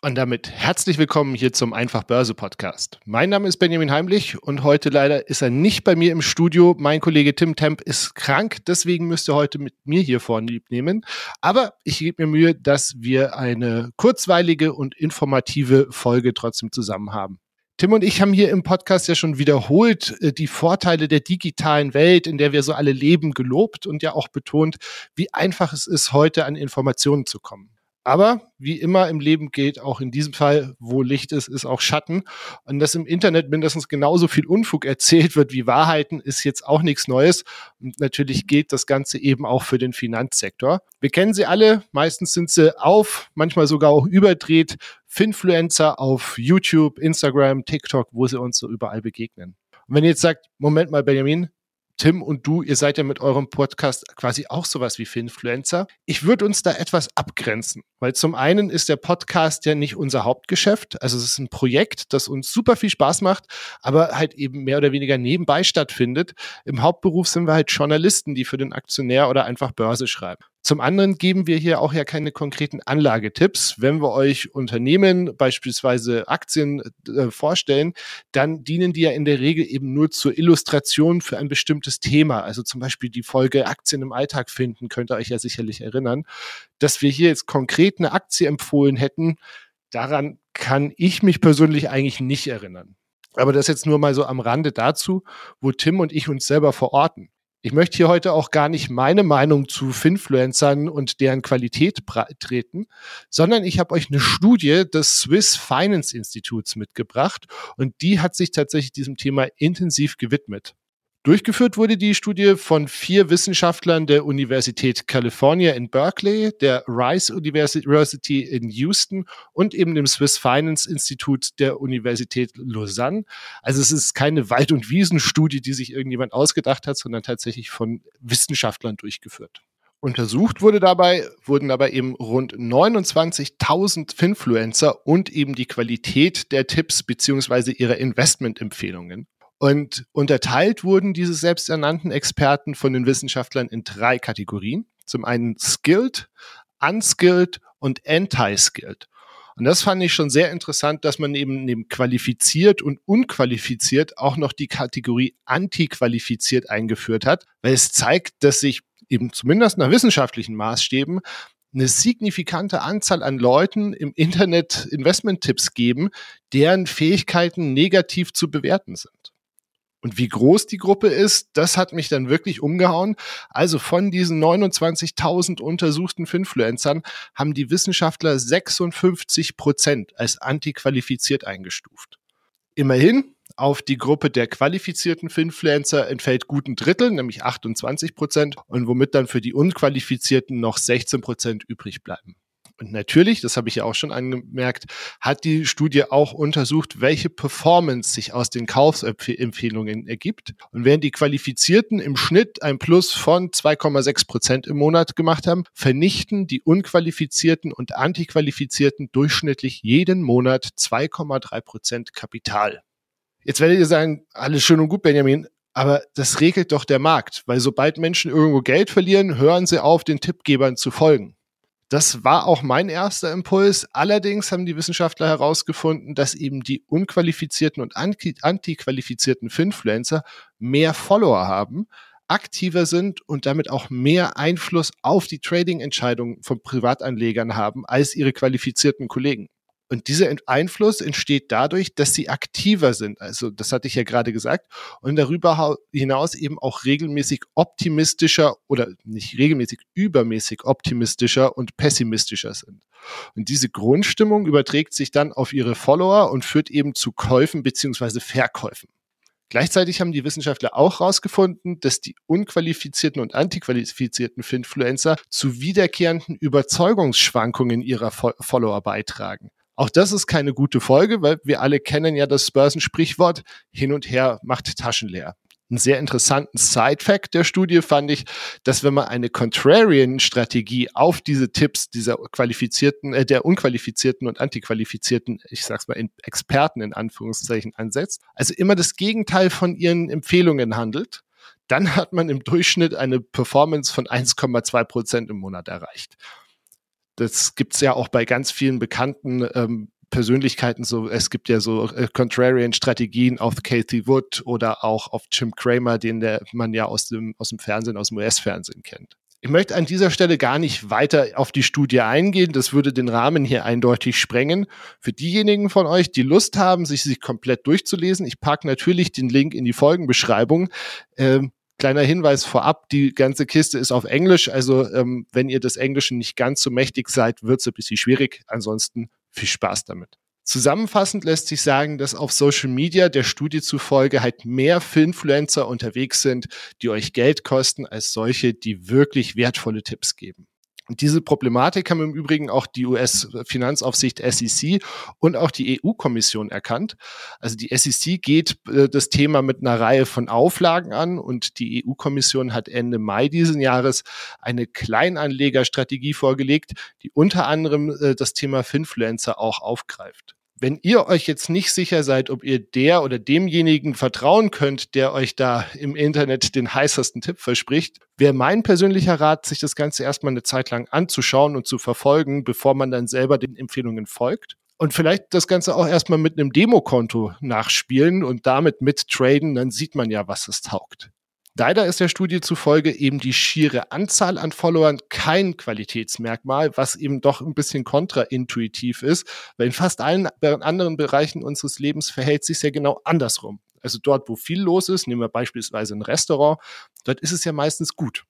Und damit herzlich willkommen hier zum Einfach Börse Podcast. Mein Name ist Benjamin Heimlich und heute leider ist er nicht bei mir im Studio. Mein Kollege Tim Temp ist krank, deswegen müsst ihr heute mit mir hier vorne lieb nehmen. Aber ich gebe mir Mühe, dass wir eine kurzweilige und informative Folge trotzdem zusammen haben. Tim und ich haben hier im Podcast ja schon wiederholt äh, die Vorteile der digitalen Welt, in der wir so alle leben, gelobt und ja auch betont, wie einfach es ist, heute an Informationen zu kommen. Aber wie immer im Leben geht, auch in diesem Fall, wo Licht ist, ist auch Schatten. Und dass im Internet mindestens genauso viel Unfug erzählt wird wie Wahrheiten, ist jetzt auch nichts Neues. Und natürlich gilt das Ganze eben auch für den Finanzsektor. Wir kennen sie alle. Meistens sind sie auf, manchmal sogar auch überdreht. Finfluencer auf YouTube, Instagram, TikTok, wo sie uns so überall begegnen. Und wenn ihr jetzt sagt, Moment mal, Benjamin, Tim und du, ihr seid ja mit eurem Podcast quasi auch sowas wie Finfluencer. Ich würde uns da etwas abgrenzen, weil zum einen ist der Podcast ja nicht unser Hauptgeschäft. Also es ist ein Projekt, das uns super viel Spaß macht, aber halt eben mehr oder weniger nebenbei stattfindet. Im Hauptberuf sind wir halt Journalisten, die für den Aktionär oder einfach Börse schreiben. Zum anderen geben wir hier auch ja keine konkreten Anlagetipps. Wenn wir euch Unternehmen, beispielsweise Aktien äh, vorstellen, dann dienen die ja in der Regel eben nur zur Illustration für ein bestimmtes Thema. Also zum Beispiel die Folge Aktien im Alltag finden, könnt ihr euch ja sicherlich erinnern. Dass wir hier jetzt konkret eine Aktie empfohlen hätten, daran kann ich mich persönlich eigentlich nicht erinnern. Aber das jetzt nur mal so am Rande dazu, wo Tim und ich uns selber verorten. Ich möchte hier heute auch gar nicht meine Meinung zu Finfluencern und deren Qualität treten, sondern ich habe euch eine Studie des Swiss Finance Instituts mitgebracht und die hat sich tatsächlich diesem Thema intensiv gewidmet. Durchgeführt wurde die Studie von vier Wissenschaftlern der Universität California in Berkeley, der Rice University in Houston und eben dem Swiss Finance Institute der Universität Lausanne. Also es ist keine Wald- und Wiesenstudie, die sich irgendjemand ausgedacht hat, sondern tatsächlich von Wissenschaftlern durchgeführt. Untersucht wurde dabei, wurden dabei eben rund 29.000 Finfluencer und eben die Qualität der Tipps beziehungsweise ihrer Investmentempfehlungen. Und unterteilt wurden diese selbsternannten Experten von den Wissenschaftlern in drei Kategorien. Zum einen skilled, unskilled und anti-skilled. Und das fand ich schon sehr interessant, dass man eben neben qualifiziert und unqualifiziert auch noch die Kategorie antiqualifiziert eingeführt hat, weil es zeigt, dass sich eben zumindest nach wissenschaftlichen Maßstäben eine signifikante Anzahl an Leuten im Internet Investment-Tipps geben, deren Fähigkeiten negativ zu bewerten sind. Und wie groß die Gruppe ist, das hat mich dann wirklich umgehauen. Also von diesen 29.000 untersuchten Finfluencern haben die Wissenschaftler 56 Prozent als antiqualifiziert eingestuft. Immerhin, auf die Gruppe der qualifizierten Finfluencer entfällt guten Drittel, nämlich 28 Prozent, und womit dann für die unqualifizierten noch 16 Prozent übrig bleiben. Und natürlich, das habe ich ja auch schon angemerkt, hat die Studie auch untersucht, welche Performance sich aus den Kaufempfehlungen ergibt. Und während die Qualifizierten im Schnitt ein Plus von 2,6 Prozent im Monat gemacht haben, vernichten die Unqualifizierten und Antiqualifizierten durchschnittlich jeden Monat 2,3 Prozent Kapital. Jetzt werdet ihr sagen, alles schön und gut, Benjamin, aber das regelt doch der Markt, weil sobald Menschen irgendwo Geld verlieren, hören sie auf, den Tippgebern zu folgen. Das war auch mein erster Impuls. Allerdings haben die Wissenschaftler herausgefunden, dass eben die unqualifizierten und antiqualifizierten Finfluencer mehr Follower haben, aktiver sind und damit auch mehr Einfluss auf die Trading-Entscheidungen von Privatanlegern haben als ihre qualifizierten Kollegen. Und dieser Einfluss entsteht dadurch, dass sie aktiver sind. Also das hatte ich ja gerade gesagt. Und darüber hinaus eben auch regelmäßig optimistischer oder nicht regelmäßig übermäßig optimistischer und pessimistischer sind. Und diese Grundstimmung überträgt sich dann auf ihre Follower und führt eben zu Käufen beziehungsweise Verkäufen. Gleichzeitig haben die Wissenschaftler auch herausgefunden, dass die unqualifizierten und antiqualifizierten Finfluencer zu wiederkehrenden Überzeugungsschwankungen ihrer Follower beitragen. Auch das ist keine gute Folge, weil wir alle kennen ja das Börsensprichwort, hin und her macht Taschen leer. Einen sehr interessanten Side-Fact der Studie fand ich, dass wenn man eine Contrarian-Strategie auf diese Tipps dieser qualifizierten, äh, der unqualifizierten und antiqualifizierten, ich sag's mal, in Experten in Anführungszeichen ansetzt, also immer das Gegenteil von ihren Empfehlungen handelt, dann hat man im Durchschnitt eine Performance von 1,2 Prozent im Monat erreicht. Das gibt's ja auch bei ganz vielen bekannten ähm, Persönlichkeiten so, es gibt ja so äh, Contrarian-Strategien auf Kathy Wood oder auch auf Jim Cramer, den der man ja aus dem, aus dem Fernsehen, aus dem US-Fernsehen kennt. Ich möchte an dieser Stelle gar nicht weiter auf die Studie eingehen. Das würde den Rahmen hier eindeutig sprengen. Für diejenigen von euch, die Lust haben, sich sich komplett durchzulesen, ich packe natürlich den Link in die Folgenbeschreibung. Ähm, kleiner Hinweis vorab, die ganze Kiste ist auf Englisch. Also ähm, wenn ihr das Englische nicht ganz so mächtig seid, wird es ein bisschen schwierig. Ansonsten viel Spaß damit. Zusammenfassend lässt sich sagen, dass auf Social Media der Studie zufolge halt mehr Finfluencer unterwegs sind, die euch Geld kosten, als solche, die wirklich wertvolle Tipps geben. Diese Problematik haben im Übrigen auch die US-Finanzaufsicht SEC und auch die EU-Kommission erkannt. Also die SEC geht äh, das Thema mit einer Reihe von Auflagen an und die EU-Kommission hat Ende Mai diesen Jahres eine Kleinanlegerstrategie vorgelegt, die unter anderem äh, das Thema Finfluencer auch aufgreift wenn ihr euch jetzt nicht sicher seid, ob ihr der oder demjenigen vertrauen könnt, der euch da im Internet den heißesten Tipp verspricht, wäre mein persönlicher Rat, sich das Ganze erstmal eine Zeit lang anzuschauen und zu verfolgen, bevor man dann selber den Empfehlungen folgt. Und vielleicht das Ganze auch erstmal mit einem Demokonto nachspielen und damit mittraden, dann sieht man ja, was es taugt. Leider ist der Studie zufolge eben die schiere Anzahl an Followern kein Qualitätsmerkmal, was eben doch ein bisschen kontraintuitiv ist, weil in fast allen anderen Bereichen unseres Lebens verhält sich ja genau andersrum. Also dort, wo viel los ist, nehmen wir beispielsweise ein Restaurant, dort ist es ja meistens gut.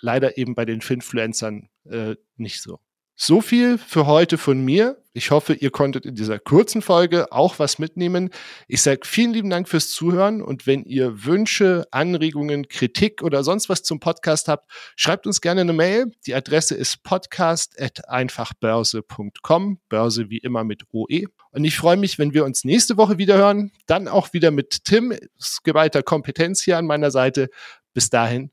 Leider eben bei den Finfluencern äh, nicht so. So viel für heute von mir. Ich hoffe, ihr konntet in dieser kurzen Folge auch was mitnehmen. Ich sage vielen lieben Dank fürs Zuhören und wenn ihr Wünsche, Anregungen, Kritik oder sonst was zum Podcast habt, schreibt uns gerne eine Mail. Die Adresse ist podcast.einfachbörse.com, Börse wie immer mit OE. Und ich freue mich, wenn wir uns nächste Woche wieder hören, dann auch wieder mit Tim. Weiter Kompetenz hier an meiner Seite. Bis dahin.